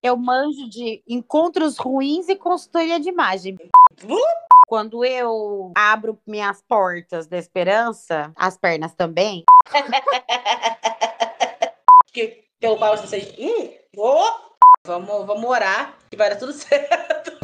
Eu manjo de encontros ruins e consultoria de imagem. Quando eu abro minhas portas da esperança, as pernas também. que, pelo qual vocês. Hum, oh, vamos, vamos orar que vai dar tudo certo.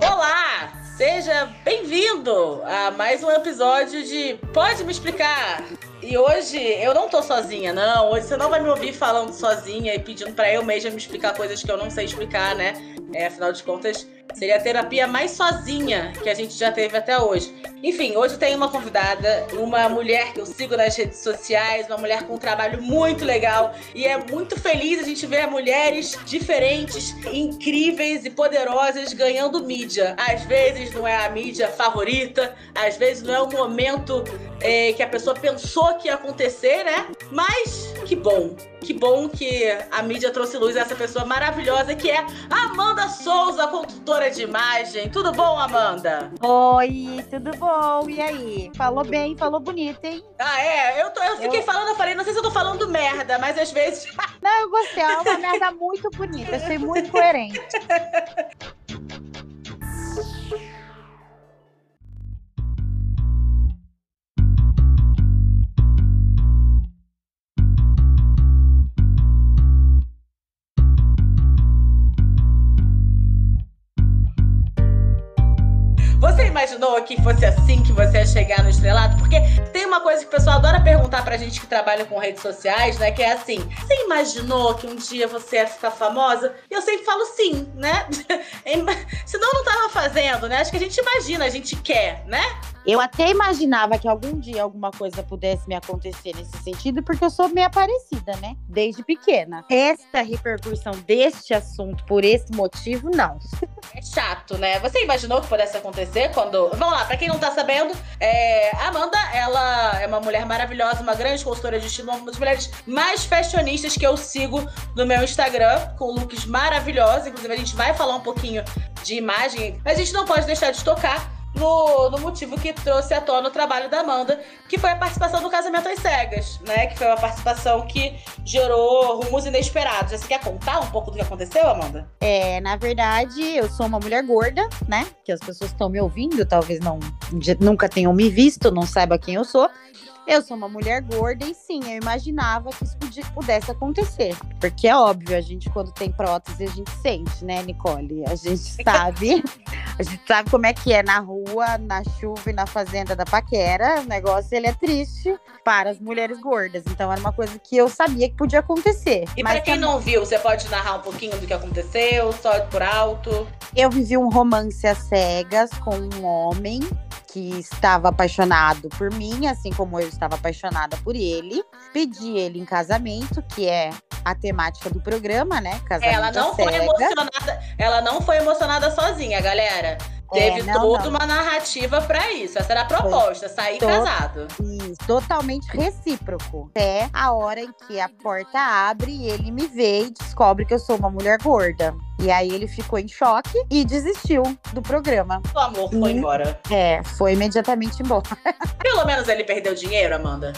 Olá! Seja bem-vindo a mais um episódio de Pode Me Explicar? E hoje eu não tô sozinha, não. Hoje você não vai me ouvir falando sozinha e pedindo para eu mesma me explicar coisas que eu não sei explicar, né? É, afinal de contas, seria a terapia mais sozinha que a gente já teve até hoje. Enfim, hoje tem uma convidada, uma mulher que eu sigo nas redes sociais, uma mulher com um trabalho muito legal e é muito feliz a gente ver mulheres diferentes, incríveis e poderosas ganhando mídia. Às vezes não é a mídia favorita, às vezes não é o momento é, que a pessoa pensou que ia acontecer, né? Mas que bom, que bom que a mídia trouxe luz a essa pessoa maravilhosa que é Amanda Souza, condutora de imagem. Tudo bom, Amanda? Oi, tudo bom? E aí? Falou bem, falou bonito, hein? Ah, é? Eu, tô, eu fiquei eu... falando, eu falei, não sei se eu tô falando merda, mas às vezes. não, eu gostei. É uma merda muito bonita, achei muito coerente. imaginou que fosse assim que você ia chegar no estrelado? Porque tem uma coisa que o pessoal adora perguntar pra gente que trabalha com redes sociais, né? Que é assim: você imaginou que um dia você ia ficar famosa? E eu sempre falo sim, né? Senão não tava fazendo, né? Acho que a gente imagina, a gente quer, né? Eu até imaginava que algum dia alguma coisa pudesse me acontecer nesse sentido, porque eu sou meio parecida, né? Desde pequena. Esta repercussão deste assunto por esse motivo, não. É chato, né? Você imaginou que pudesse acontecer quando. Vamos lá, pra quem não tá sabendo, é... Amanda, ela é uma mulher maravilhosa, uma grande consultora de estilo, uma das mulheres mais fashionistas que eu sigo no meu Instagram, com looks maravilhosos. Inclusive, a gente vai falar um pouquinho de imagem, mas a gente não pode deixar de tocar no, no motivo que trouxe à tona o trabalho da Amanda, que foi a participação do Casamento às Cegas, né? Que foi uma participação que gerou rumos inesperados. Você quer contar um pouco do que aconteceu, Amanda? É, na verdade, eu sou uma mulher gorda, né? Que as pessoas estão me ouvindo, talvez não nunca tenham me visto, não saiba quem eu sou. Eu sou uma mulher gorda e sim, eu imaginava que isso pudesse acontecer. Porque é óbvio, a gente, quando tem prótese, a gente sente, né, Nicole? A gente sabe. a gente sabe como é que é na rua, na chuva e na fazenda da paquera. O negócio ele é triste para as mulheres gordas. Então era uma coisa que eu sabia que podia acontecer. E para quem não viu, você pode narrar um pouquinho do que aconteceu, só por alto? Eu vivi um romance às cegas com um homem que estava apaixonado por mim, assim como eu estava apaixonada por ele. Pedi ele em casamento, que é a temática do programa, né? Casamento ela não foi emocionada, ela não foi emocionada sozinha, galera. Teve é, não, toda não. uma narrativa para isso. Essa era a proposta, Foi sair to casado. Isso, totalmente recíproco. Até a hora em que a porta abre e ele me vê e descobre que eu sou uma mulher gorda. E aí ele ficou em choque e desistiu do programa. O amor foi e, embora. É, foi imediatamente embora. Pelo menos ele perdeu dinheiro, Amanda?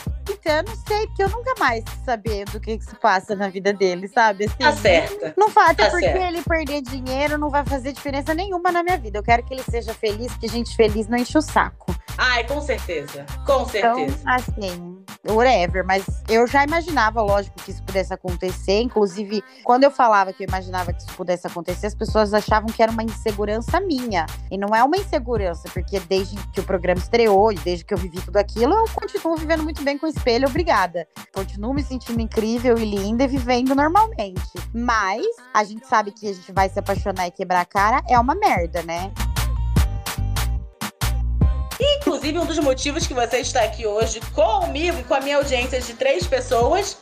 Eu não sei, porque eu nunca mais saber do que, que se passa na vida dele, sabe? Assim, tá certo. Não faz, tá porque ele perder dinheiro não vai fazer diferença nenhuma na minha vida. Eu quero que ele seja feliz, que gente feliz não enche o saco. Ai, com certeza. Com então, certeza. Então, assim, whatever. Mas eu já imaginava, lógico, que isso pudesse acontecer. Inclusive, quando eu falava que eu imaginava que isso pudesse acontecer, as pessoas achavam que era uma insegurança minha. E não é uma insegurança, porque desde que o programa estreou e desde que eu vivi tudo aquilo, eu continuo vivendo muito bem com o espelho, obrigada. Continuo me sentindo incrível e linda e vivendo normalmente. Mas a gente sabe que a gente vai se apaixonar e quebrar a cara é uma merda, né? Inclusive, um dos motivos que você está aqui hoje comigo e com a minha audiência de três pessoas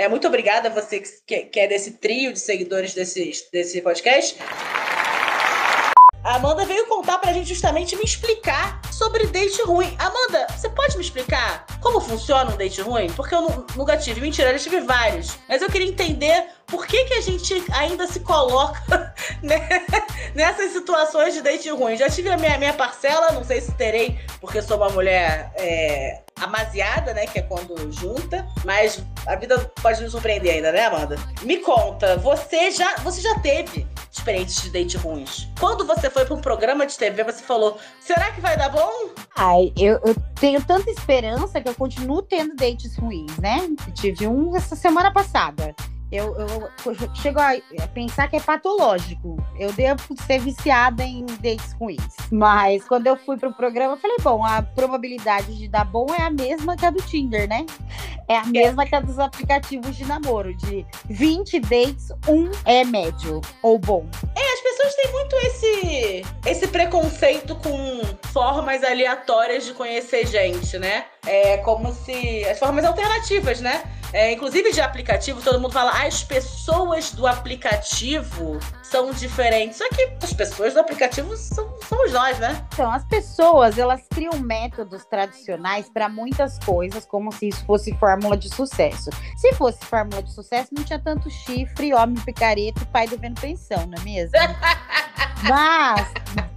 é, muito obrigada a você que, que é desse trio de seguidores desse, desse podcast. A Amanda veio contar pra gente justamente me explicar sobre date ruim. Amanda, você pode me explicar como funciona um date ruim? Porque eu nunca tive. Mentira, eu já tive vários. Mas eu queria entender por que, que a gente ainda se coloca né, nessas situações de date ruim. Já tive a minha, minha parcela, não sei se terei, porque sou uma mulher é, amaziada, né? Que é quando junta. Mas a vida pode nos surpreender ainda, né, Amanda? Me conta, você já, você já teve experiências de date ruins? Quando você foi para um programa de TV, você falou: será que vai dar bom? Ai, eu, eu tenho tanta esperança que eu continuo tendo dates ruins, né? Eu tive um essa semana passada. Eu, eu, eu, chego a pensar que é patológico. Eu devo ser viciada em dates ruins. Mas quando eu fui pro programa, eu falei, bom, a probabilidade de dar bom é a mesma que a do Tinder, né? É a mesma que a dos aplicativos de namoro. De 20 dates, um é médio ou bom. É, as pessoas têm muito esse, esse preconceito com formas aleatórias de conhecer gente, né? É como se. As formas alternativas, né? É, inclusive de aplicativo, todo mundo fala, ah, as pessoas do aplicativo são diferentes. Só que as pessoas do aplicativo são, somos nós, né? Então, as pessoas, elas criam métodos tradicionais para muitas coisas, como se isso fosse fórmula de sucesso. Se fosse fórmula de sucesso, não tinha tanto chifre, homem picareta e pai devendo pensão, não é mesmo? Mas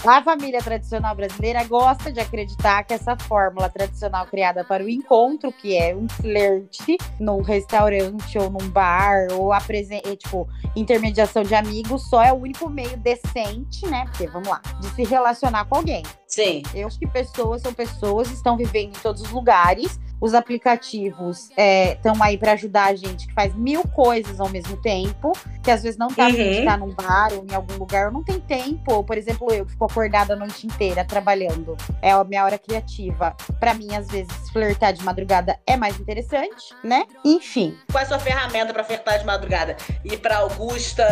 a família tradicional brasileira gosta de acreditar que essa fórmula tradicional criada para o encontro, que é um flerte num restaurante ou num bar, ou apresenta, tipo, intermediação de amigos, só é o único meio decente, né? Porque, vamos lá, de se relacionar com alguém. Sim. Eu acho que pessoas são pessoas, estão vivendo em todos os lugares. Os aplicativos estão é, aí para ajudar a gente que faz mil coisas ao mesmo tempo, que às vezes não tá uhum. estar num bar ou em algum lugar, não tem tempo. Ou, por exemplo, eu que fico acordada a noite inteira trabalhando, é a minha hora criativa. Para mim, às vezes, flertar de madrugada é mais interessante, né? Enfim. Qual é a sua ferramenta para flertar de madrugada? Ir para Augusta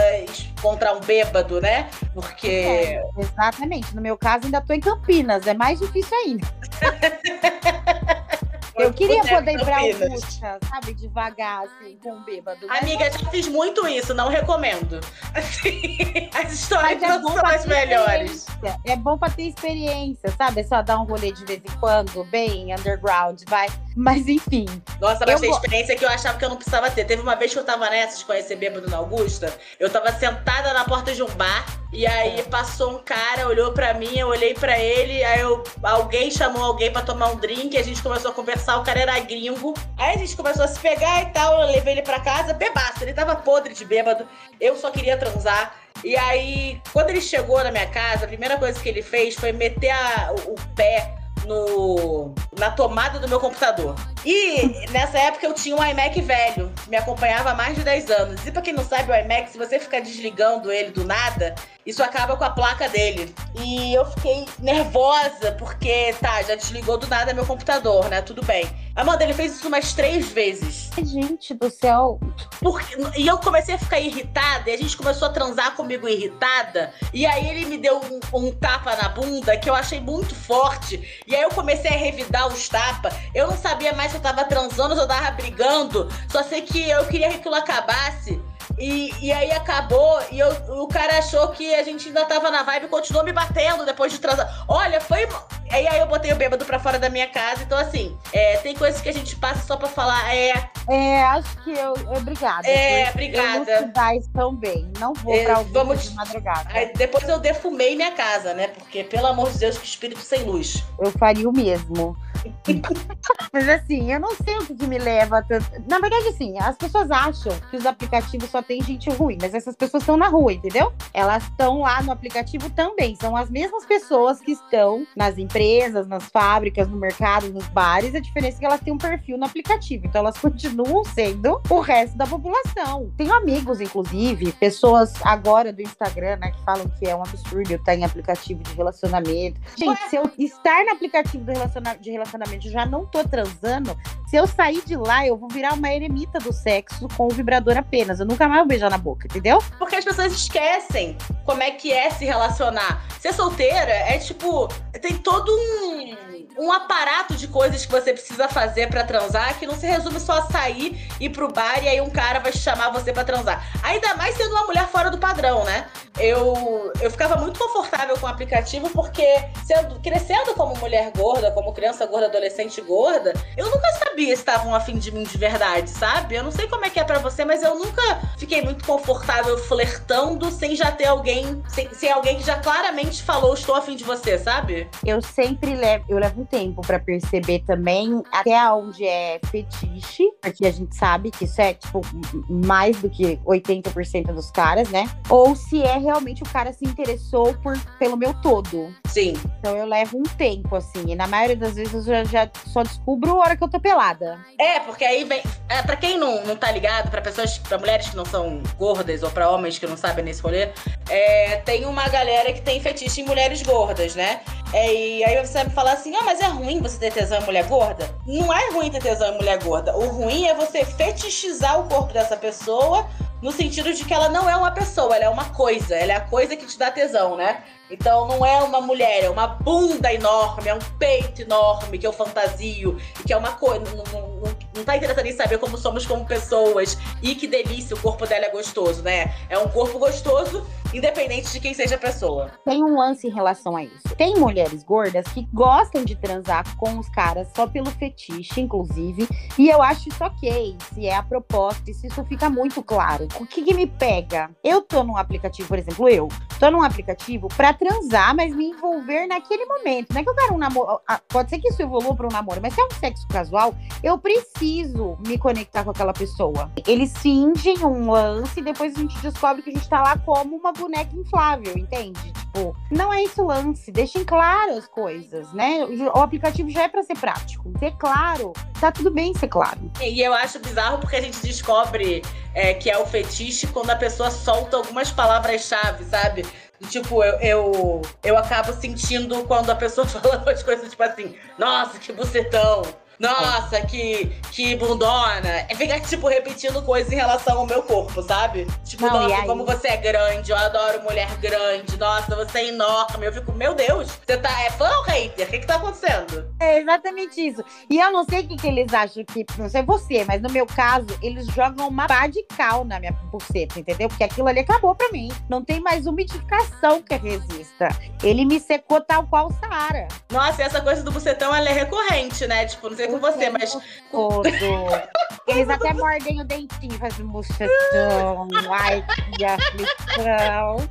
encontrar um bêbado, né? Porque. É, exatamente. No meu caso, ainda tô em Campinas, é mais difícil ainda. Eu queria poder ir pra Augusta, sabe? Devagar, assim, com um bêbado. Amiga, já fiz muito isso, não recomendo. Assim, as histórias é não são as melhores. É bom pra ter experiência, sabe? É só dar um rolê de vez em quando, bem underground, vai. Mas enfim. Nossa, mas tem experiência que eu achava que eu não precisava ter. Teve uma vez que eu tava nessa de conhecer bêbado na Augusta. Eu tava sentada na porta de um bar. E aí passou um cara, olhou para mim, eu olhei para ele, aí eu, alguém chamou alguém para tomar um drink, a gente começou a conversar, o cara era gringo. Aí a gente começou a se pegar e tal, eu levei ele para casa, bebaço, ele tava podre de bêbado. Eu só queria transar. E aí, quando ele chegou na minha casa, a primeira coisa que ele fez foi meter a, o, o pé no, na tomada do meu computador. E nessa época eu tinha um iMac velho, me acompanhava há mais de 10 anos. E pra quem não sabe, o iMac, se você ficar desligando ele do nada, isso acaba com a placa dele. E eu fiquei nervosa, porque, tá, já desligou do nada meu computador, né? Tudo bem. Amanda, ele fez isso umas três vezes. Gente do céu. Porque, e eu comecei a ficar irritada, e a gente começou a transar comigo irritada. E aí ele me deu um, um tapa na bunda que eu achei muito forte. E aí eu comecei a revidar os tapas. Eu não sabia mais se eu tava transando se eu tava brigando. Só sei que eu queria que aquilo acabasse. E, e aí acabou, e eu, o cara achou que a gente ainda tava na vibe e continuou me batendo depois de transar. Olha, foi. E aí eu botei o bêbado pra fora da minha casa. Então, assim, é, tem coisas que a gente passa só pra falar. É. É, acho que eu. Obrigada. É, obrigada. Eu tão bem. Não vou é, pra algum vamos... de madrugada. Aí depois eu defumei minha casa, né? Porque, pelo amor de Deus, que espírito sem luz. Eu faria o mesmo. Mas assim, eu não sei o que, que me leva tanto. Na verdade, assim, as pessoas acham que os aplicativos só tem gente ruim, mas essas pessoas estão na rua, entendeu? Elas estão lá no aplicativo também. São as mesmas pessoas que estão nas empresas, nas fábricas, no mercado, nos bares. A diferença é que elas têm um perfil no aplicativo. Então elas continuam sendo o resto da população. Tenho amigos, inclusive, pessoas agora do Instagram, né, que falam que é um absurdo eu estar em aplicativo de relacionamento. Gente, se eu estar no aplicativo de relacionamento, já não tô transando, se eu sair de lá, eu vou virar uma eremita do sexo com o vibrador apenas. Eu nunca mais vou beijar na boca, entendeu? Porque as pessoas esquecem como é que é se relacionar. Ser solteira é tipo. Tem todo um um aparato de coisas que você precisa fazer para transar que não se resume só a sair, ir pro bar e aí um cara vai chamar você para transar. Ainda mais sendo uma mulher fora do padrão, né? Eu, eu ficava muito confortável com o aplicativo porque sendo, crescendo como mulher gorda, como criança gorda, adolescente gorda, eu nunca sabia se estavam afim de mim de verdade, sabe? Eu não sei como é que é para você, mas eu nunca fiquei muito confortável flertando sem já ter alguém, sem, sem alguém que já claramente falou estou afim de você, sabe? Eu sempre levo, eu levo um tempo para perceber também até onde é fetiche, porque a gente sabe que isso é, tipo, mais do que 80% dos caras, né? Ou se é realmente o cara se interessou por, pelo meu todo. Sim. Então eu levo um tempo, assim. E na maioria das vezes eu já, já só descubro a hora que eu tô pelada. É, porque aí vem. É, pra quem não, não tá ligado, pra pessoas, pra mulheres que não são gordas ou pra homens que não sabem nesse rolê, é, tem uma galera que tem fetiche em mulheres gordas, né? É, e aí você me falar assim: ah, mas é ruim você ter tesão em mulher gorda? Não é ruim ter tesão em mulher gorda. O ruim é você fetichizar o corpo dessa pessoa no sentido de que ela não é uma pessoa, ela é uma coisa, ela é a coisa que te dá tesão, né? Então não é uma mulher, é uma bunda enorme, é um peito enorme que eu fantasio, que é uma coisa. Não, não, não, tá interessado em saber como somos como pessoas e que delícia, o corpo dela é gostoso, né? É um corpo gostoso independente de quem seja a pessoa. Tem um lance em relação a isso. Tem mulheres gordas que gostam de transar com os caras só pelo fetiche, inclusive, e eu acho isso ok, se é a proposta, se isso fica muito claro. O que, que me pega? Eu tô num aplicativo, por exemplo, eu tô num aplicativo para transar, mas me envolver naquele momento. Não é que eu quero um namoro. Pode ser que isso evolua para um namoro, mas se é um sexo casual, eu preciso me conectar com aquela pessoa. Eles fingem um lance e depois a gente descobre que a gente tá lá como uma boneca inflável, entende? Tipo, não é esse o lance. Deixem claro as coisas, né? O aplicativo já é para ser prático. Ser claro, tá tudo bem ser claro. E eu acho bizarro porque a gente descobre é, que é o fetiche quando a pessoa solta algumas palavras-chave, sabe? Tipo, eu, eu, eu acabo sentindo quando a pessoa fala umas coisas tipo assim, nossa, que bucetão nossa, que, que bundona. É ficar, tipo, repetindo coisas em relação ao meu corpo, sabe? Tipo, Não, nossa, como você é grande, eu adoro mulher grande, nossa, você é enorme. Eu fico, meu Deus, você tá, é fã ou hater? O que que tá acontecendo? É exatamente isso. E eu não sei o que, que eles acham que, não sei você, mas no meu caso, eles jogam uma pá de cal na minha buceta, entendeu? Porque aquilo ali acabou pra mim. Não tem mais umidificação que resista. Ele me secou tal qual o Saara. Nossa, e essa coisa do bucetão, ela é recorrente, né? Tipo, não sei com você, mas. Todo. Eles até mordem o dentinho, fazem mochetão. Ai, que aflição.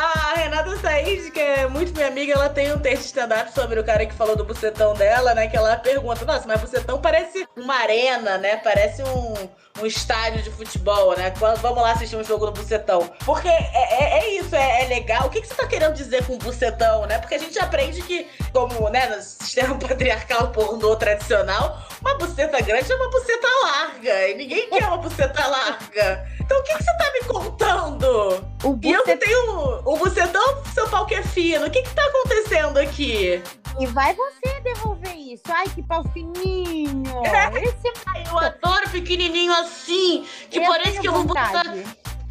A Renata Said, que é muito minha amiga, ela tem um texto stand-up sobre o cara que falou do bucetão dela, né? Que ela pergunta, nossa, mas bucetão parece uma arena, né? Parece um, um estádio de futebol, né? Vamos lá assistir um jogo no bucetão. Porque é, é, é isso, é, é, legal. O que, que você tá querendo dizer com bucetão, né? Porque a gente aprende que, como, né, no sistema patriarcal pornô tradicional, uma buceta grande é uma buceta larga. E ninguém quer uma buceta larga. Então o que, que você tá me contando? O bucet... E eu que tenho o bucetão, seu pau que é fino. O que que tá acontecendo aqui? E vai você devolver isso. Ai, que pau fininho. É. Esse... Ai, eu adoro pequenininho assim, que eu parece que eu vou botar...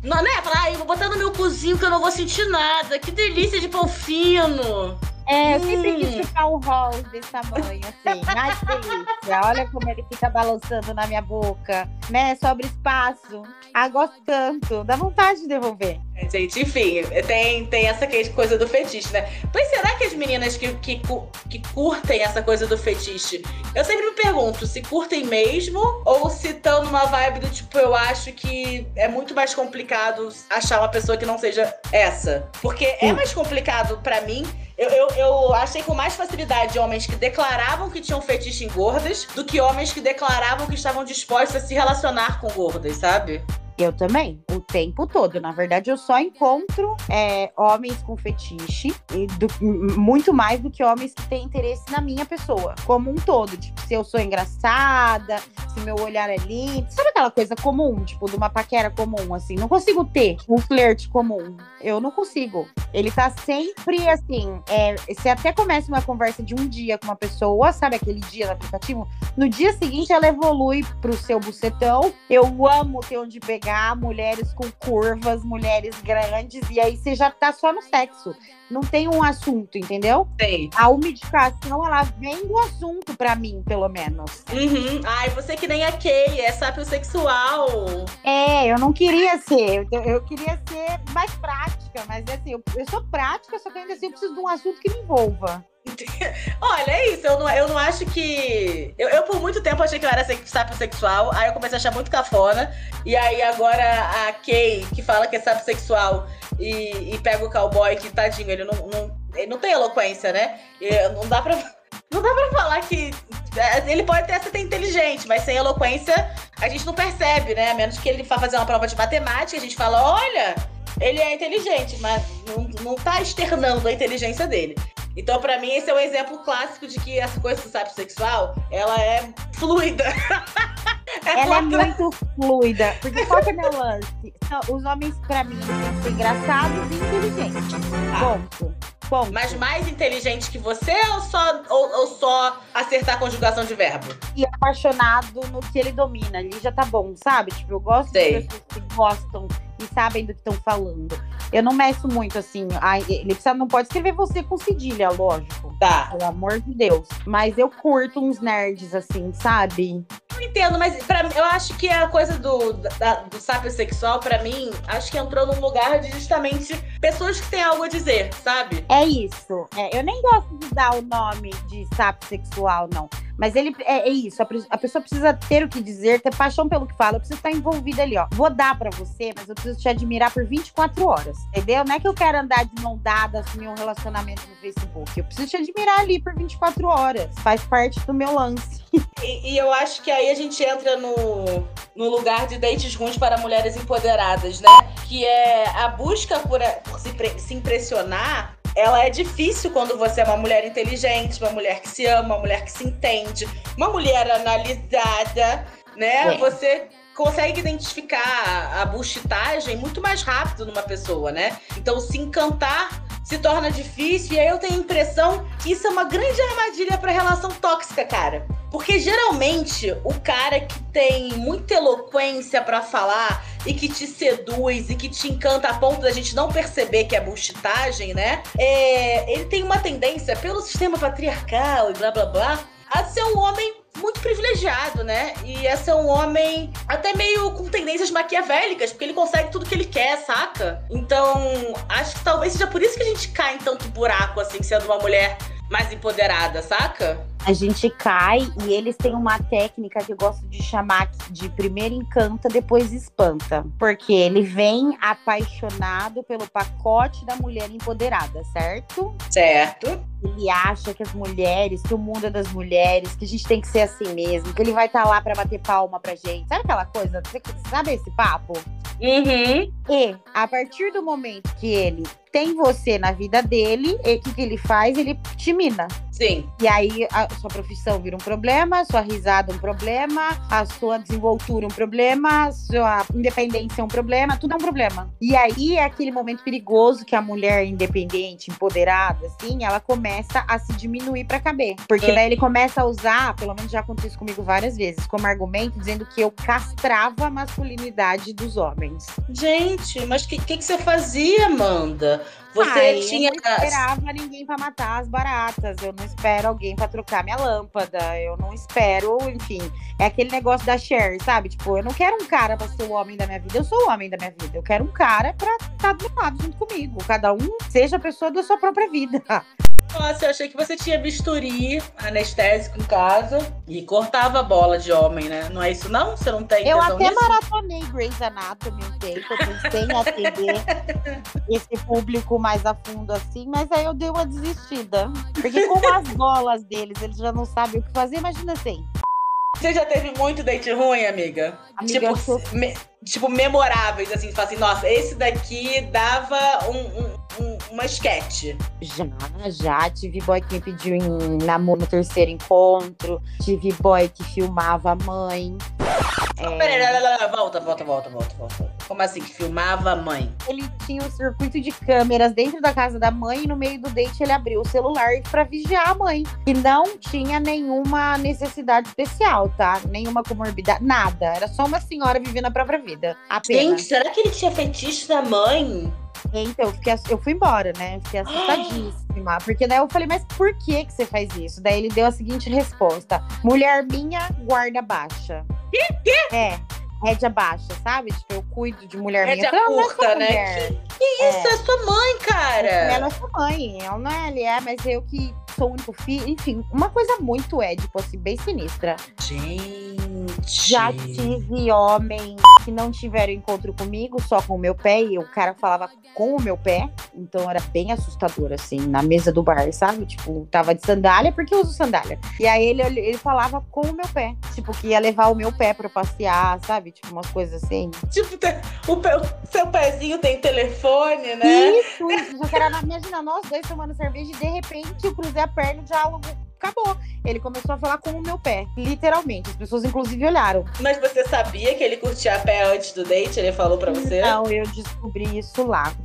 Não, né? Falar, eu vou botar no meu cozinho que eu não vou sentir nada. Que delícia de pau fino. É, eu sempre quis ficar um rol desse tamanho, assim. Ai, que delícia. Olha como ele fica balançando na minha boca, né? Sobre espaço. Ah, gosto tanto. Dá vontade de devolver. É, gente, enfim, tem, tem essa coisa do fetiche, né? Mas será que as meninas que, que, que curtem essa coisa do fetiche, eu sempre me pergunto se curtem mesmo ou se estão numa vibe do tipo, eu acho que é muito mais complicado achar uma pessoa que não seja essa. Porque é mais complicado para mim eu, eu, eu, achei com mais facilidade homens que declaravam que tinham fetiche em gordas do que homens que declaravam que estavam dispostos a se relacionar com gordas, sabe? Eu também, o tempo todo. Na verdade, eu só encontro é, homens com fetiche, do, muito mais do que homens que têm interesse na minha pessoa, como um todo. Tipo, se eu sou engraçada, se meu olhar é lindo. Sabe aquela coisa comum, tipo, de uma paquera comum, assim? Não consigo ter um flerte comum. Eu não consigo. Ele tá sempre assim. É, você até começa uma conversa de um dia com uma pessoa, sabe aquele dia no aplicativo? No dia seguinte, ela evolui pro seu bucetão. Eu amo ter onde pegar pegar mulheres com curvas, mulheres grandes, e aí você já tá só no sexo. Não tem um assunto, entendeu? Tem. A umidificação, ela vem do assunto para mim, pelo menos. Uhum. Ai, você que nem a Kay, é sapiosexual. É, eu não queria ser. Eu, eu queria ser mais prática, mas assim, eu, eu sou prática, só que ainda assim eu preciso de um assunto que me envolva. Olha, é isso. Eu não, eu não acho que. Eu, eu, por muito tempo achei que eu era sapiosexual. Aí eu comecei a achar muito cafona. E aí agora a Kay, que fala que é sapiosexual e, e pega o cowboy, que tadinho, ele não, não, ele não tem eloquência, né? E não dá pra. Não dá pra falar que. É, ele pode até ser inteligente, mas sem eloquência a gente não percebe, né? A menos que ele vá fazer uma prova de matemática, a gente fala: olha, ele é inteligente, mas não, não tá externando a inteligência dele. Então, para mim, esse é um exemplo clássico de que essa coisa do sapo sexual, ela é fluida. é ela é muito fluida. Porque qual que é meu lance? Os homens, para mim, ser engraçados e inteligentes. Ah. Ponto. Ponto. Mas mais inteligente que você ou só, ou, ou, só acertar a conjugação de verbo? E apaixonado no que ele domina. Ali já tá bom, sabe? Tipo, eu gosto Sei. de pessoas que gostam e sabem do que estão falando. Eu não meço muito assim. Ele precisa, não pode escrever você com cedilha, lógico. Tá. Pelo amor de Deus. Mas eu curto uns nerds assim, sabe? Eu entendo, mas pra, eu acho que a coisa do, da, do sábio sexual, para mim, acho que entrou num lugar de justamente pessoas que têm algo a dizer, sabe? É isso. É, eu nem gosto de dar o nome de sábio sexual, não. Mas ele é, é isso. A, a, pessoa precisa ter o que dizer, ter paixão pelo que fala. Eu preciso estar envolvida ali, ó. Vou dar para você, mas eu preciso te admirar por 24 horas. Entendeu? Não é que eu quero andar de mão dada, assumir um relacionamento no Facebook. Eu preciso te admirar ali por 24 horas. Faz parte do meu lance. E, e eu acho que aí a gente entra no, no lugar de dates ruins para mulheres empoderadas, né? Que é a busca por, por se, se impressionar ela é difícil quando você é uma mulher inteligente, uma mulher que se ama, uma mulher que se entende, uma mulher analisada, né? É. Você consegue identificar a buchitagem muito mais rápido numa pessoa, né? Então, se encantar se torna difícil, e aí eu tenho a impressão que isso é uma grande armadilha para relação tóxica, cara. Porque geralmente o cara que tem muita eloquência para falar e que te seduz e que te encanta a ponto da gente não perceber que é bullshitagem, né? É, ele tem uma tendência, pelo sistema patriarcal e blá blá blá, a ser um homem muito privilegiado, né? E a ser um homem até meio com tendências maquiavélicas, porque ele consegue tudo que ele quer, saca? Então, acho que talvez seja por isso que a gente cai em tanto buraco, assim, sendo uma mulher mais empoderada, saca? A gente cai e eles têm uma técnica que eu gosto de chamar de primeiro encanta, depois espanta. Porque ele vem apaixonado pelo pacote da mulher empoderada, certo? Certo. Ele acha que as mulheres, que o mundo é das mulheres, que a gente tem que ser assim mesmo, que ele vai estar tá lá para bater palma pra gente. Sabe aquela coisa? Você sabe esse papo? Uhum. E a partir do momento que ele tem você na vida dele, o que, que ele faz? Ele te mina. Sim. E aí a sua profissão vira um problema, a sua risada um problema, a sua desenvoltura um problema, a sua independência é um problema, tudo é um problema. E aí é aquele momento perigoso que a mulher independente, empoderada, assim, ela começa a se diminuir para caber. Porque é. daí ele começa a usar, pelo menos já aconteceu comigo várias vezes, como argumento, dizendo que eu castrava a masculinidade dos homens. Gente, mas o que, que, que você fazia, Amanda? Você tinha. Eu não esperava ninguém para matar as baratas. Eu não espero alguém para trocar minha lâmpada. Eu não espero, enfim. É aquele negócio da Cher, sabe? Tipo, eu não quero um cara para ser o homem da minha vida. Eu sou o homem da minha vida. Eu quero um cara para estar tá do meu lado junto comigo. Cada um seja a pessoa da sua própria vida. Nossa, eu achei que você tinha bisturi anestésico em casa e cortava a bola de homem, né? Não é isso, não? Você não tem Eu até nisso? maratonei Grey's Anatomy um tempo. Eu pensei em atender esse público mais a fundo assim, mas aí eu dei uma desistida. Porque com as bolas deles, eles já não sabem o que fazer, imagina assim. Você já teve muito date ruim, amiga? amiga tipo, sou... me, tipo, memoráveis, assim, tipo assim, nossa, esse daqui dava um, um, um, uma sketch. Já, já. Tive boy que me pediu em namoro no terceiro encontro. Tive boy que filmava a mãe. É... Peraí, volta, volta, volta, volta, volta. Como assim, que filmava a mãe? Ele tinha um circuito de câmeras dentro da casa da mãe e no meio do date ele abriu o celular para vigiar a mãe. E não tinha nenhuma necessidade especial, tá? Nenhuma comorbidade, nada. Era só uma senhora vivendo a própria vida. Apenas. Gente, será que ele tinha fetiche da mãe? Então, eu, fiquei, eu fui embora, né? Fiquei assustadíssima. Porque daí eu falei, mas por que, que você faz isso? Daí ele deu a seguinte resposta: mulher minha, guarda baixa. Que? Que? É. Rédea baixa, sabe? Tipo, eu cuido de mulher Rédea minha. Rédea curta, né? Que, que isso? É. é sua mãe, cara. Ela é sua mãe. Ela não é, ele é, mas eu que sou o único filho. Enfim, uma coisa muito é, tipo assim, bem sinistra. Gente. Já tive homens que não tiveram encontro comigo, só com o meu pé, e o cara falava com o meu pé. Então era bem assustador, assim, na mesa do bar, sabe? Tipo, tava de sandália, porque eu uso sandália. E aí ele, ele falava com o meu pé. Tipo, que ia levar o meu pé pra passear, sabe? Tipo, umas coisas assim. Tipo, o, pé, o seu pezinho tem telefone, né? Isso, isso. Só que era, imagina, nós dois tomando cerveja e de repente eu cruzei a perna e o diálogo acabou. Ele começou a falar com o meu pé, literalmente. As pessoas, inclusive, olharam. Mas você sabia que ele curtia pé antes do date? Ele falou para você? Não, eu descobri isso lá.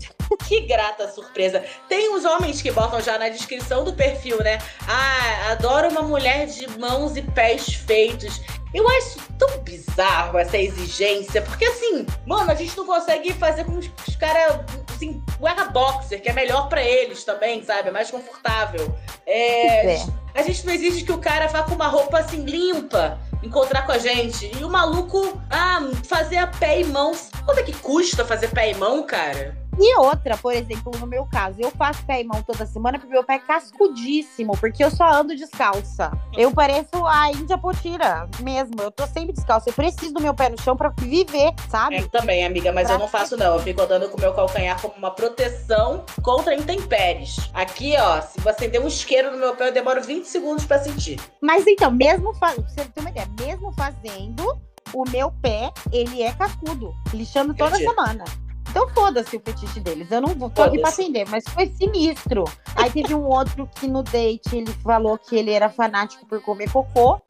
Que grata surpresa. Tem uns homens que botam já na descrição do perfil, né? Ah, adoro uma mulher de mãos e pés feitos. Eu acho tão bizarro essa exigência, porque assim, mano, a gente não consegue fazer com os, os caras, assim, guerra boxer, que é melhor para eles também, sabe? É mais confortável. É, é. A gente não exige que o cara vá com uma roupa assim limpa encontrar com a gente. E o maluco, ah, fazer a pé e mão. Quanto é que custa fazer pé e mão, cara? E outra, por exemplo, no meu caso, eu faço pé e mão toda semana porque meu pé é cascudíssimo, porque eu só ando descalça. Eu pareço a Índia Potira mesmo. Eu tô sempre descalça. Eu preciso do meu pé no chão para viver, sabe? Eu também, amiga, mas pra eu não faço não. Eu fico andando com o meu calcanhar como uma proteção contra intempéries. Aqui, ó, se você der um isqueiro no meu pé, eu demoro 20 segundos para sentir. Mas então, mesmo fazendo, você ter uma ideia, mesmo fazendo, o meu pé, ele é cascudo, lixando toda semana. Então foda-se o fetiche deles. Eu não vou tô aqui pra atender, mas foi sinistro. Aí teve um outro que no date ele falou que ele era fanático por comer cocô.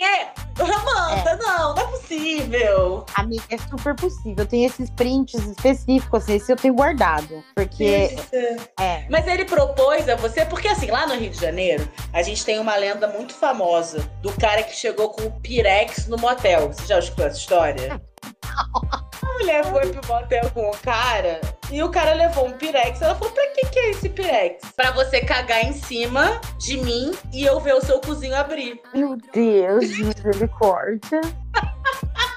É, Amanda, é. não, não é possível. Amiga, é super possível. Tem esses prints específicos, assim, esse eu tenho guardado. Porque. É. Mas ele propôs a você, porque assim, lá no Rio de Janeiro, a gente tem uma lenda muito famosa do cara que chegou com o Pirex no motel. Você já escutou essa história? A mulher foi pro motel com o cara e o cara levou um pirex. Ela falou: pra que, que é esse pirex? Pra você cagar em cima de mim e eu ver o seu cozinho abrir. Meu Deus, misericórdia.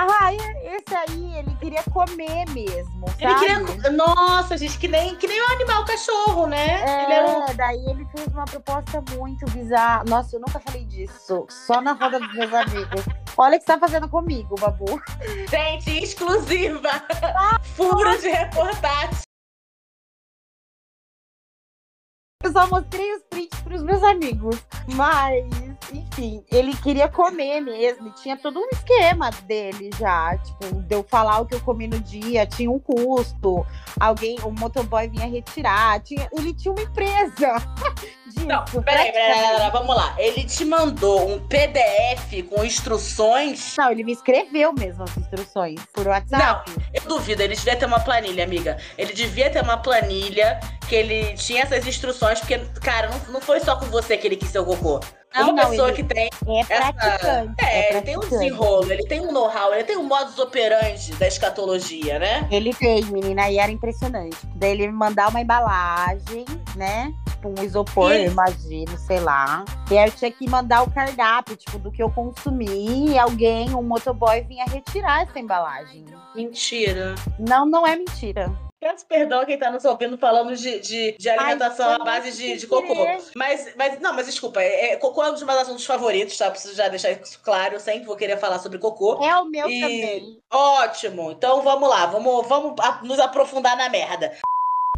Ah, esse aí, ele queria comer mesmo, sabe? Ele queria... Nossa, gente, que nem, que nem um animal cachorro, né? É, ele era daí ele fez uma proposta muito bizarra. Nossa, eu nunca falei disso. Só na roda dos meus amigos. Olha o que você tá fazendo comigo, Babu. Gente, exclusiva. Ah, Furo de reportagem. Eu só mostrei os prints pros meus amigos. Mas, enfim, ele queria comer mesmo. Tinha todo um esquema dele já. Tipo, de eu falar o que eu comi no dia, tinha um custo. Alguém, o motoboy vinha retirar. Tinha, ele tinha uma empresa. Disso, Não, peraí, peraí, peraí, vamos lá. Ele te mandou um PDF com instruções. Não, ele me escreveu mesmo as instruções por WhatsApp. Não, eu duvido, ele devia ter uma planilha, amiga. Ele devia ter uma planilha que ele tinha essas instruções, porque, cara, não, não foi só com você que ele quis seu cocô. Não, uma não, pessoa que tem é essa. É, é ele tem um desenrolo, ele tem um know-how, ele tem um modus operandi da escatologia, né? Ele tem, menina, e era impressionante. Daí ele me mandar uma embalagem, né? Tipo, um isopor, eu imagino, sei lá. E aí eu tinha que mandar o cardápio, tipo, do que eu consumi, e alguém, um motoboy, vinha retirar essa embalagem. Mentira. Não, não é mentira. Peço perdão a quem tá nos ouvindo falando de, de, de alimentação Ai, à base de, de cocô. Mas, mas, não, mas desculpa, é, é, cocô é um dos meus assuntos favoritos, tá? Preciso já deixar isso claro. Eu sempre vou querer falar sobre cocô. É o meu e... também. Ótimo. Então vamos lá, vamos, vamos nos aprofundar na merda.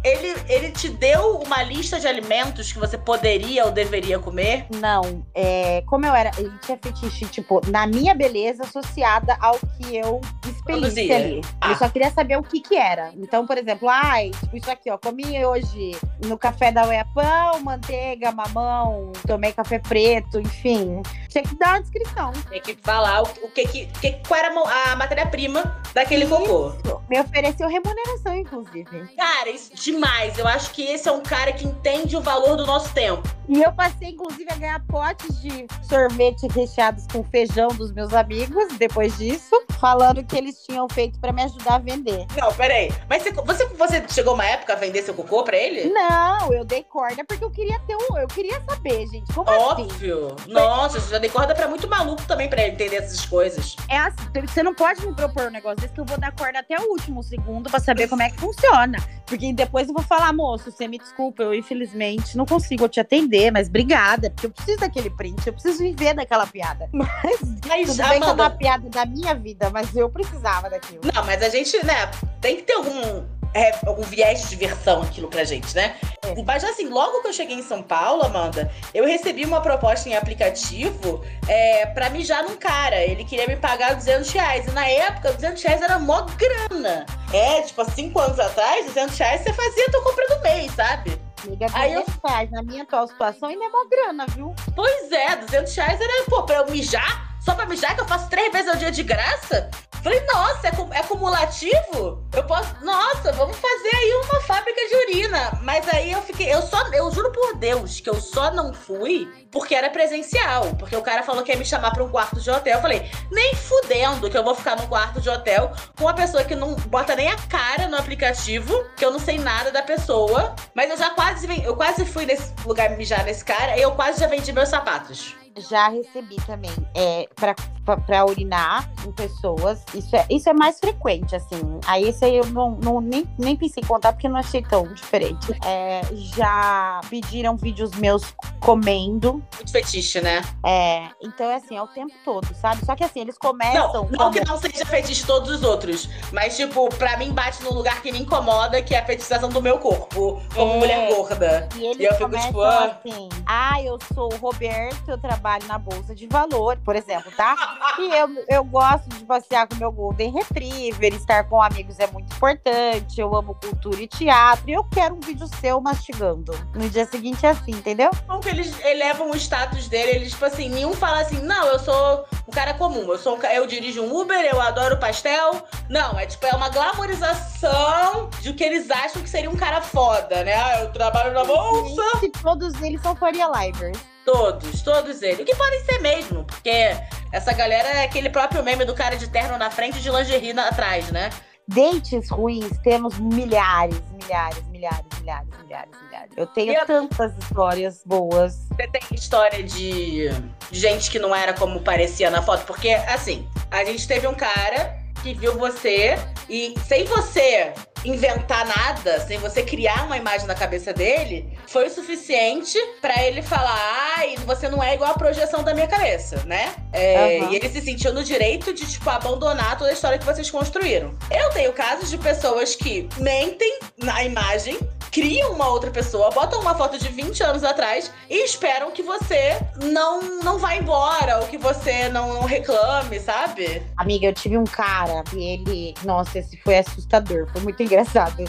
Ele, ele te deu uma lista de alimentos que você poderia ou deveria comer? Não. É, como eu era. Ele tinha fetiche, tipo, na minha beleza associada ao que eu expelisse ali. Ah. Eu só queria saber o que que era. Então, por exemplo, ai, tipo, isso aqui, ó. Comi hoje no café da Ué pão, manteiga, mamão, tomei café preto, enfim. Tinha que dar uma descrição. Tem que falar o, o que que. que qual era a matéria-prima daquele isso. cocô. Me ofereceu remuneração, inclusive. Cara, isso demais. Eu acho que esse é um cara que entende o valor do nosso tempo. E eu passei, inclusive, a ganhar potes de sorvete recheados com feijão dos meus amigos depois disso. falando que eles tinham feito pra me ajudar a vender. Não, peraí. Mas você, você, você chegou uma época a vender seu cocô pra ele? Não, eu dei corda porque eu queria ter um. Eu queria saber, gente. Como assim? Óbvio. Nossa, você já dei corda pra muito maluco também pra ele entender essas coisas. É assim, você não pode me propor um negócio desse que eu vou dar corda até o último segundo pra saber como é que funciona. Porque depois eu vou falar, moço, você me desculpa, eu infelizmente não consigo te atender, mas obrigada, porque eu preciso daquele print, eu preciso viver daquela piada. Mas, Mas, tudo bem que é Amanda- uma piada da minha vida, mas eu precisava daquilo. Não, mas a gente, né, tem que ter algum, é, algum viés de diversão aquilo pra gente, né? É. Mas assim, logo que eu cheguei em São Paulo, Amanda, eu recebi uma proposta em aplicativo é, pra mijar num cara. Ele queria me pagar 200 reais. E na época, 200 reais era mó grana. É, tipo, há cinco anos atrás, 200 reais você fazia tua compra do mês, sabe? Amiga, Aí eu- 200 reais na minha atual situação ainda é mó grana, viu? Pois é, 200 reais era, pô, pra eu mijar? Só pra mijar que eu faço três vezes ao dia de graça? Falei, nossa, é, é cumulativo? Eu posso. Nossa, vamos fazer aí uma fábrica de urina. Mas aí eu fiquei. Eu só. Eu juro por Deus que eu só não fui porque era presencial. Porque o cara falou que ia me chamar pra um quarto de hotel. Eu falei, nem fudendo que eu vou ficar num quarto de hotel com uma pessoa que não bota nem a cara no aplicativo, que eu não sei nada da pessoa. Mas eu já quase. Eu quase fui nesse lugar mijar nesse cara e eu quase já vendi meus sapatos. Já recebi também. É, pra, pra, pra urinar em pessoas. Isso é, isso é mais frequente, assim. Aí esse aí eu não, não- nem, nem pensei em contar porque não achei tão diferente. É, já pediram vídeos meus comendo. Muito fetiche, né? É, então é assim, é o tempo todo, sabe? Só que assim, eles começam. Não, não como- que não seja fetiche todos os outros. Mas, tipo, pra mim bate num lugar que me incomoda, que é a fetichização do meu corpo, como É. mulher gorda. E eles E eu fico, tipo, ah. assim, ah, eu sou o Roberto, eu trabalho na Bolsa de Valor, por exemplo, tá? E eu, eu gosto de passear com meu Golden Retriever, estar com amigos é muito importante, eu amo cultura e teatro, e eu quero um vídeo seu mastigando. No dia seguinte é assim, entendeu? Como que eles elevam o status dele, eles, tipo assim, nenhum fala assim, não, eu sou um cara comum, eu sou um eu dirijo um Uber, eu adoro pastel. Não, é tipo, é uma glamorização de que eles acham que seria um cara foda, né? Ah, eu trabalho na bolsa. E todos eles são Faria Livers. Todos, todos eles. O que podem ser mesmo, porque essa galera é aquele próprio meme do cara de terno na frente e de lingerie na- atrás, né? Dates ruins, temos milhares, milhares, milhares, milhares, milhares, milhares. Eu tenho E a- tantas histórias boas. Você tem história de gente que não era como parecia na foto? Porque, assim, a gente teve um cara que viu você e sem você inventar nada, sem você criar uma imagem na cabeça dele, foi o suficiente pra ele falar: ai, você não é igual a projeção da minha cabeça, né? É, Aham. E ele se sentiu no direito de, tipo, abandonar toda a história que vocês construíram. Eu tenho casos de pessoas que mentem na imagem, criam uma outra pessoa, botam uma foto de 20 anos atrás e esperam que você não, não vá embora ou que você não, não reclame, sabe? Amiga, eu tive um cara e ele. Nossa, esse foi assustador, foi muito engraçado.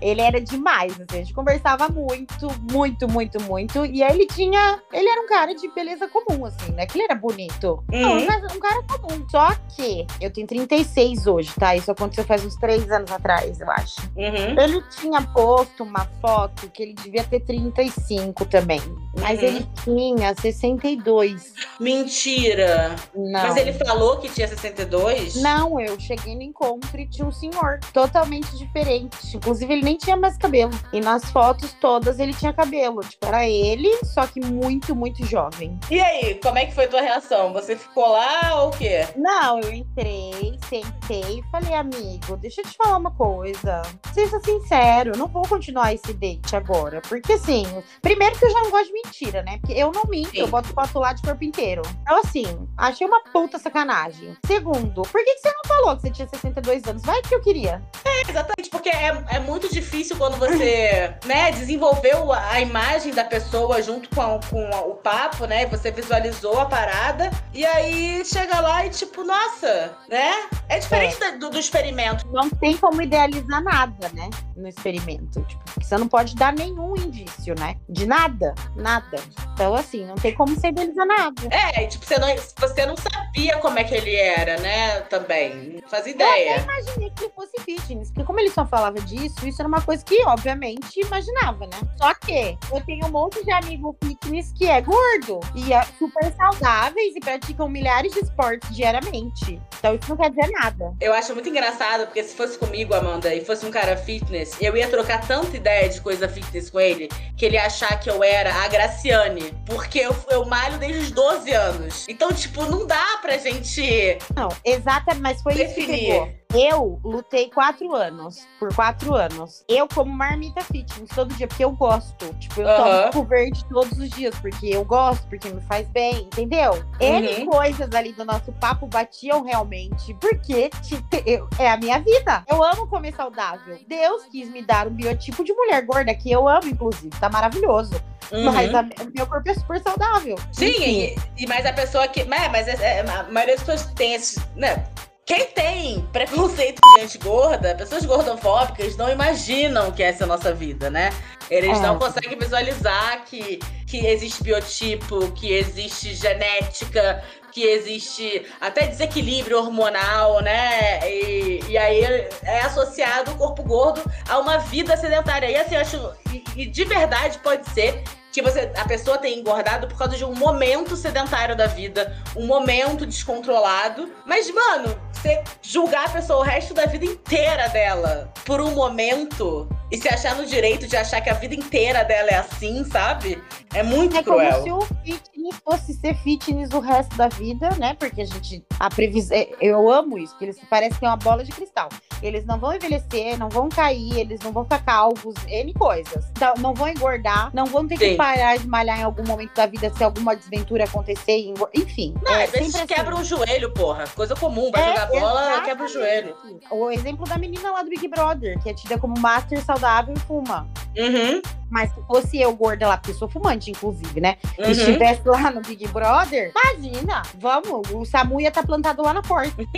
Ele era demais, assim, a gente conversava muito, muito, muito, muito. E aí ele tinha. Ele era um cara de beleza comum, assim, né? Que ele era bonito. Não, Uhum. mas um cara comum. Só que eu tenho 36 hoje, tá? Isso aconteceu faz uns 3 anos atrás, eu acho. Uhum. Ele tinha posto uma foto que ele devia ter 35 também. Mas Uhum. ele tinha 62. Mentira! Não. Mas ele falou que tinha 62? Não, eu cheguei no encontro e tinha um senhor totalmente diferente. Inclusive, ele nem tinha mais cabelo. E nas fotos todas ele tinha cabelo. Tipo, era ele, só que muito, muito jovem. E aí, como é que foi tua reação? Você ficou lá ou o quê? Não, eu entrei, sentei e falei, amigo, deixa eu te falar uma coisa. Seja sincero, não vou continuar esse date agora. Porque assim, primeiro que eu já não gosto de mentira, né? Porque eu não minto, Sim. eu boto foto lá de corpo inteiro. Então, assim, achei uma puta sacanagem. Segundo, por que, que você não falou que você tinha 62 anos? Vai que eu queria. É, exatamente, porque é, é muito difícil quando você, né, desenvolveu a, imagem da pessoa junto com, a- com a- o papo, né? Você visualizou a parada e aí chega lá e tipo, nossa, né? É diferente da- do, do experimento. Não tem como idealizar nada, né? No experimento. Tipo, você não pode dar nenhum indício, né? De nada. Nada. Então, assim, não tem como você idealizar nada. É, e, tipo, você não, você não sabia como é que ele era, né? Também. Não fazia ideia. Eu até imaginei que ele fosse fitness, porque como ele só falava disso, isso era uma coisa que, obviamente, imaginava, né? Só que eu tenho um monte de amigo fitness que é gordo e é super saudáveis e praticam milhares de esportes diariamente. Então isso não quer dizer nada. Eu acho muito engraçado, porque se fosse comigo, Amanda, e fosse um cara fitness, eu ia trocar tanta ideia de coisa fitness com ele, que ele ia achar que eu era a Graciane. Porque eu, eu malho desde os 12 anos. Então, tipo, não dá pra gente. Não, exatamente, mas foi isso que Definir. pegou. Eu lutei quatro anos, por quatro anos. Eu como marmita fitness todo dia, porque eu gosto. Tipo, eu Aham. tomo suco verde todos os dias, porque eu gosto, porque me faz bem, entendeu? N Uhum. coisas ali do nosso papo batiam realmente, porque tipo, eu- é a minha vida. Eu amo comer saudável. Deus quis me dar um biotipo de mulher gorda, que eu amo, inclusive. Tá maravilhoso. Uhum. Mas a- meu corpo é super saudável. Sim, Enfim. e, e mais a pessoa que. Mas, mas é- é- a maioria das pessoas tem esse. Né? Quem tem preconceito com gente gorda, pessoas gordofóbicas não imaginam que essa é a nossa vida, né? Eles É. não conseguem visualizar que, que existe biotipo, que existe genética, que existe até desequilíbrio hormonal, né? E, e aí é associado o corpo gordo a uma vida sedentária. E assim, eu acho. E, e de verdade pode ser que você, a pessoa tenha engordado por causa de um momento sedentário da vida, um momento descontrolado. Mas, mano, você julgar a pessoa o resto da vida inteira dela por um momento e se achar no direito de achar que a vida inteira dela é assim, sabe? É muito É como cruel. se o fitness fosse ser fitness o resto da vida, né? Porque a gente. A previsão. Eu amo isso, que eles parecem que é uma bola de cristal. Eles não vão envelhecer, não vão cair, eles não vão ficar calvos, N coisas. Então, não vão engordar, não vão ter que Sim. parar de malhar em algum momento da vida se alguma desventura acontecer. Enfim. Não, é às vezes assim. quebra um joelho, porra. Coisa comum, vai É, jogar bola, quebra o joelho. O exemplo da menina lá do Big Brother, que é tida como master saudável e fuma. Uhum, Mas se fosse eu gorda lá, porque eu sou fumante, inclusive, né? Uhum. estivesse lá no Big Brother, imagina, vamos, o Samu ia estar plantado lá na porta.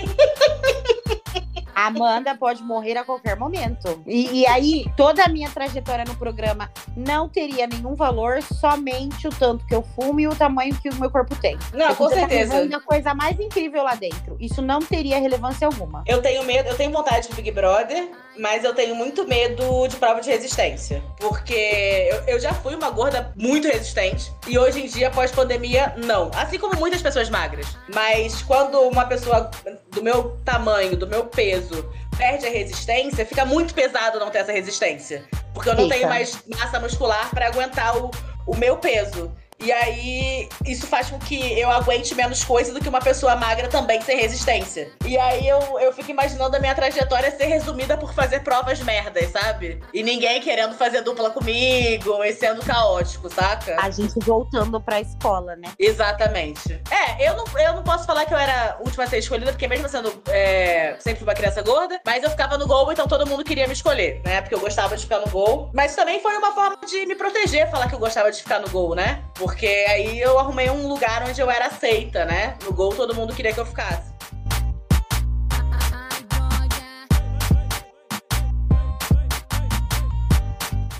Amanda pode morrer a qualquer momento. E, e aí, toda a minha trajetória no programa não teria nenhum valor, somente o tanto que eu fumo e o tamanho que o meu corpo tem. Não, com tá certeza. fazendo a coisa mais incrível lá dentro. Isso não teria relevância alguma. Eu tenho medo, eu tenho vontade de Big Brother, mas eu tenho muito medo de prova de resistência. Porque eu, eu já fui uma gorda muito resistente. E hoje em dia, pós-pandemia, não. Assim como muitas pessoas magras. Mas quando uma pessoa do meu tamanho, do meu peso, perde a resistência, fica muito pesado não ter essa resistência. Porque eu não Fica. tenho mais massa muscular pra aguentar o, o meu peso. E aí, isso faz com que eu aguente menos coisa do que uma pessoa magra também sem resistência. E aí eu, eu fico imaginando a minha trajetória ser resumida por fazer provas merdas, sabe? E ninguém querendo fazer dupla comigo e sendo caótico, saca? A gente voltando pra escola, né? Exatamente. É, eu não, eu não posso falar que eu era a última a ser escolhida, porque mesmo sendo é, sempre uma criança gorda, mas eu ficava no gol, então todo mundo queria me escolher, né? Porque eu gostava de ficar no gol. Mas também foi uma forma de me proteger, falar que eu gostava de ficar no gol, né? Porque aí eu arrumei um lugar onde eu era aceita, né? No gol todo mundo queria que eu ficasse.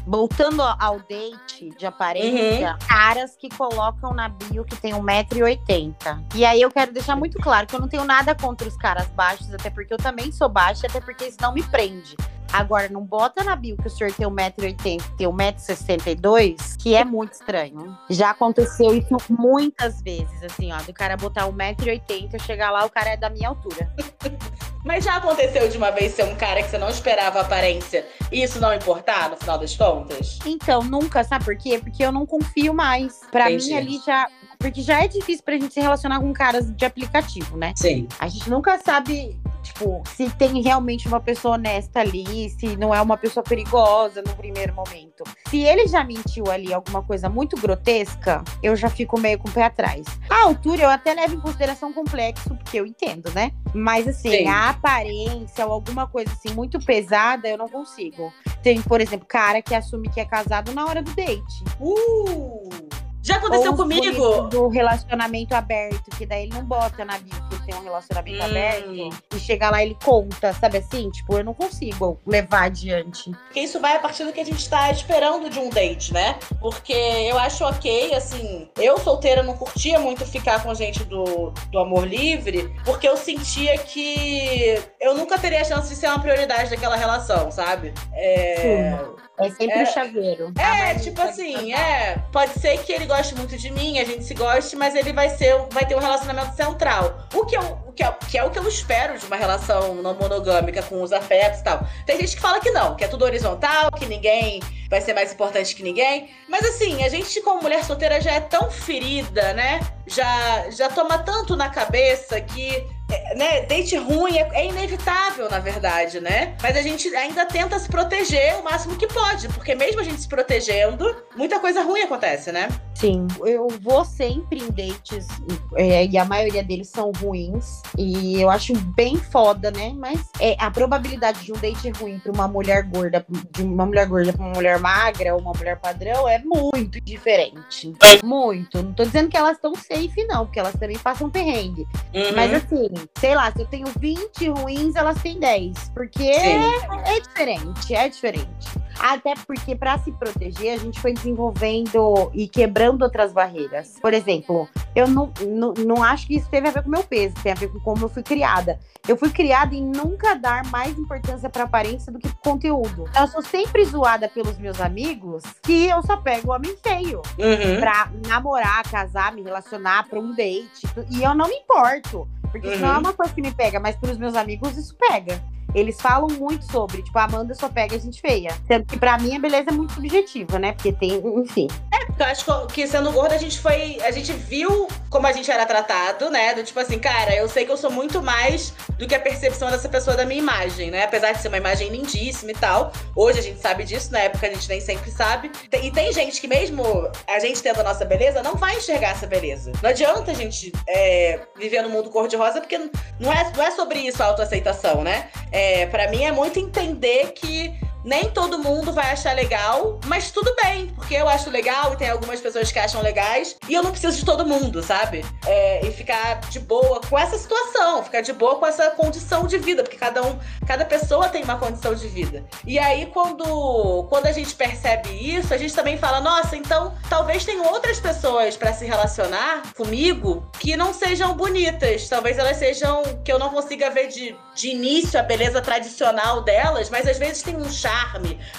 Voltando ao date de aparência, caras que colocam na bio que tem 1,80m. E aí eu quero deixar muito claro que eu não tenho nada contra os caras baixos, até porque eu também sou baixa, até porque isso não me prende. Agora, não bota na bio que o senhor tem 1,80m, tem 1,62m, que é muito estranho. Já aconteceu isso muitas vezes, assim, ó, do cara botar 1,80m, eu chegar lá, o cara é da minha altura. Mas já aconteceu de uma vez ser um cara que você não esperava a aparência e isso não importar no final das contas? Então, nunca, sabe por quê? Porque eu não confio mais. Pra Entendi. mim, ali já. Porque já é difícil pra gente se relacionar com caras de aplicativo, né? Sim. A gente nunca sabe, tipo, se tem realmente uma pessoa honesta ali, se não é uma pessoa perigosa no primeiro momento. Se ele já mentiu ali alguma coisa muito grotesca, eu já fico meio com o pé atrás. A altura eu até levo em consideração complexo, porque eu entendo, né? Mas assim, Sim. a aparência ou alguma coisa assim muito pesada, eu não consigo. Tem, por exemplo, cara que assume que é casado na hora do date. Uh! Já aconteceu Ou comigo. Do relacionamento aberto, que daí ele não bota na bio que tem um relacionamento Hum. aberto. E chega lá ele conta, sabe assim? Tipo, eu não consigo levar adiante. Porque isso vai a partir do que a gente tá esperando de um date, né? Porque eu acho ok, assim, eu solteira não curtia muito ficar com gente do, do amor livre, porque eu sentia que eu nunca teria chance de ser uma prioridade daquela relação, sabe? É. É sempre É. o chaveiro. É, Ah, tipo assim, é. Pode ser que ele goste muito de mim, a gente se goste, mas ele vai ser, vai ter um relacionamento central. O que, eu, o que, é, que é o que eu espero de uma relação não monogâmica com os afetos e tal. Tem gente que fala que não, que é tudo horizontal, que ninguém vai ser mais importante que ninguém. Mas assim, a gente, como mulher solteira, já é tão ferida, né? Já, já toma tanto na cabeça que. É, Né, date ruim é, é inevitável, na verdade, né? Mas a gente ainda tenta se proteger o máximo que pode, porque mesmo a gente se protegendo, muita coisa ruim acontece, né? Sim, eu vou sempre em dates é, e a maioria deles são ruins e eu acho bem foda, né? Mas é, a probabilidade de um date ruim para uma mulher gorda, de uma mulher gorda para uma mulher magra ou uma mulher padrão é muito diferente. Muito. Não tô dizendo que elas estão safe, não, porque elas também passam perrengue. Uhum. Mas assim, sei lá, se eu tenho 20 ruins, elas têm 10. Porque Sim. é diferente, é diferente. Até porque, para se proteger, a gente foi desenvolvendo e quebrando outras barreiras. Por exemplo, eu não, não, não acho que isso teve a ver com o meu peso, tem a ver com como eu fui criada. Eu fui criada em nunca dar mais importância pra aparência do que pro conteúdo. Eu sou sempre zoada pelos meus amigos que eu só pego homem feio Uhum. pra namorar, casar, me relacionar pra um date. E eu não me importo. Porque isso não é Uhum. uma coisa que me pega, mas pros meus amigos isso pega. Eles falam muito sobre, tipo, a Amanda só pega gente feia. Sendo que pra mim a beleza é muito subjetiva, né? Porque tem, enfim. Porque eu acho que sendo gorda, a gente foi. A gente viu como a gente era tratado, né? Do tipo assim, cara, eu sei que eu sou muito mais do que a percepção dessa pessoa da minha imagem, né? Apesar de ser uma imagem lindíssima e tal. Hoje a gente sabe disso, na época a gente nem sempre sabe. E tem gente que, mesmo a gente tendo a nossa beleza, não vai enxergar essa beleza. Não adianta a gente é, viver no mundo cor-de-rosa, porque não é, não é sobre isso a autoaceitação, né? É, para mim é muito entender que nem todo mundo vai achar legal, mas tudo bem, porque eu acho legal e tem algumas pessoas que acham legais, e eu não preciso de todo mundo, sabe? É, e ficar de boa com essa situação, ficar de boa com essa condição de vida, porque cada um, cada pessoa tem uma condição de vida. E aí, quando, quando a gente percebe isso, a gente também fala, nossa, então talvez tenham outras pessoas pra se relacionar comigo que não sejam bonitas. Talvez elas sejam que eu não consiga ver de, de início a beleza tradicional delas, mas às vezes tem um charme,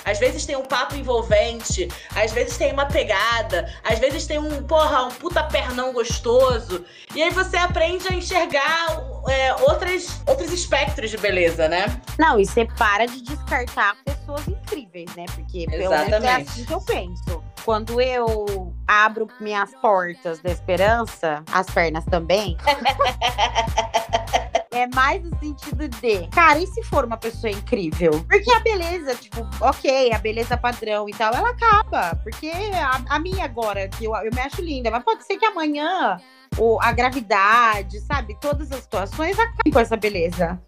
às vezes tem um papo envolvente, às vezes tem uma pegada, às vezes tem um, porra, um puta pernão gostoso. E aí você aprende a enxergar é, outras, outros espectros de beleza, né? Não, e você para de descartar pessoas incríveis, né? Porque pelo menos é assim que eu penso. Quando eu abro minhas portas da esperança, as pernas também. É mais no sentido de, cara, e se for uma pessoa incrível? Porque a beleza, tipo, ok, a beleza padrão e tal, ela acaba. Porque a, a minha agora, que eu, eu me acho linda, mas pode ser que amanhã o, a gravidade, sabe? Todas as situações acabem com essa beleza.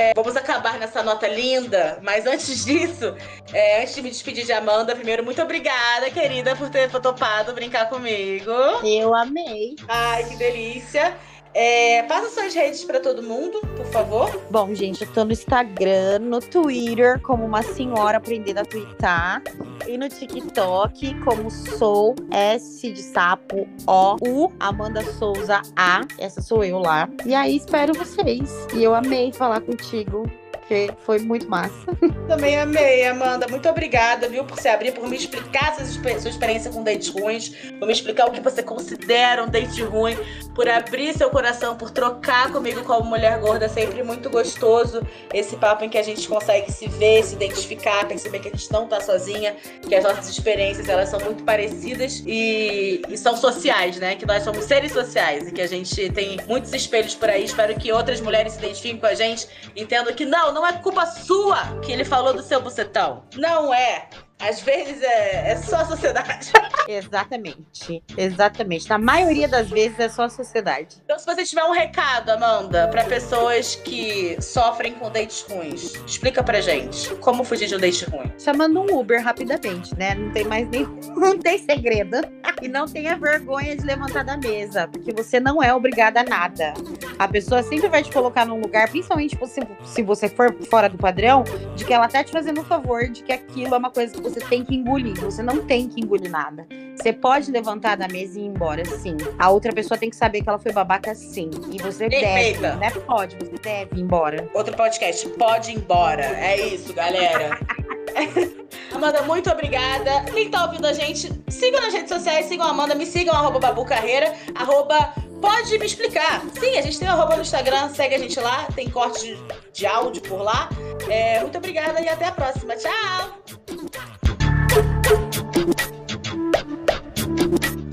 É, vamos acabar nessa nota linda, mas antes disso, é, antes de me despedir de Amanda, primeiro, muito obrigada, querida, por ter topado brincar comigo. Eu amei. Ai, que delícia. É, passa suas redes pra todo mundo, por favor. Bom, gente, eu tô no Instagram, no Twitter, como uma senhora aprendendo a twittar. E no TikTok, como sou S de sapo O U Amanda Souza A. Essa sou eu lá. E aí espero vocês. E eu amei falar contigo. Porque foi muito massa. Também amei, Amanda. Muito obrigada, viu, por se abrir, por me explicar sua, sua experiência com dates ruins, por me explicar o que você considera um date ruim, por abrir seu coração, por trocar comigo como mulher gorda. Sempre muito gostoso esse papo em que a gente consegue se ver, se identificar, perceber que a gente não tá sozinha, que as nossas experiências elas são muito parecidas e, e são sociais, né? Que nós somos seres sociais e que a gente tem muitos espelhos por aí. Espero que outras mulheres se identifiquem com a gente, entendam que não, não é culpa sua que ele falou do seu bucetão. Não é. Às vezes é, é só a sociedade. Exatamente. Exatamente. Na maioria das vezes é só a sociedade. Então, se você tiver um recado, Amanda, para pessoas que sofrem com dates ruins, explica pra gente como fugir de um date ruim. Chamando um Uber rapidamente, né? Não tem mais nenhum. Não tem segredo. E não tenha vergonha de levantar da mesa, porque você não é obrigada a nada. A pessoa sempre vai te colocar num lugar, principalmente se, se você for fora do padrão, de que ela tá te fazendo um favor, de que aquilo é uma coisa que você tem que engolir. Você não tem que engolir nada. Você pode levantar da mesa e ir embora, sim. A outra pessoa tem que saber que ela foi babaca, sim. E você Perfeita. deve, né? Pode, você deve ir embora. Outro podcast, pode ir embora. É isso, galera. Amanda, muito obrigada. Quem tá ouvindo a gente, sigam nas redes sociais, sigam a Amanda, me sigam, arroba Babu Carreira, arroba Pode me explicar. Sim, a gente tem arroba no Instagram, segue a gente lá, tem corte de, de áudio por lá. É, muito obrigada e até a próxima. Tchau! Thank you.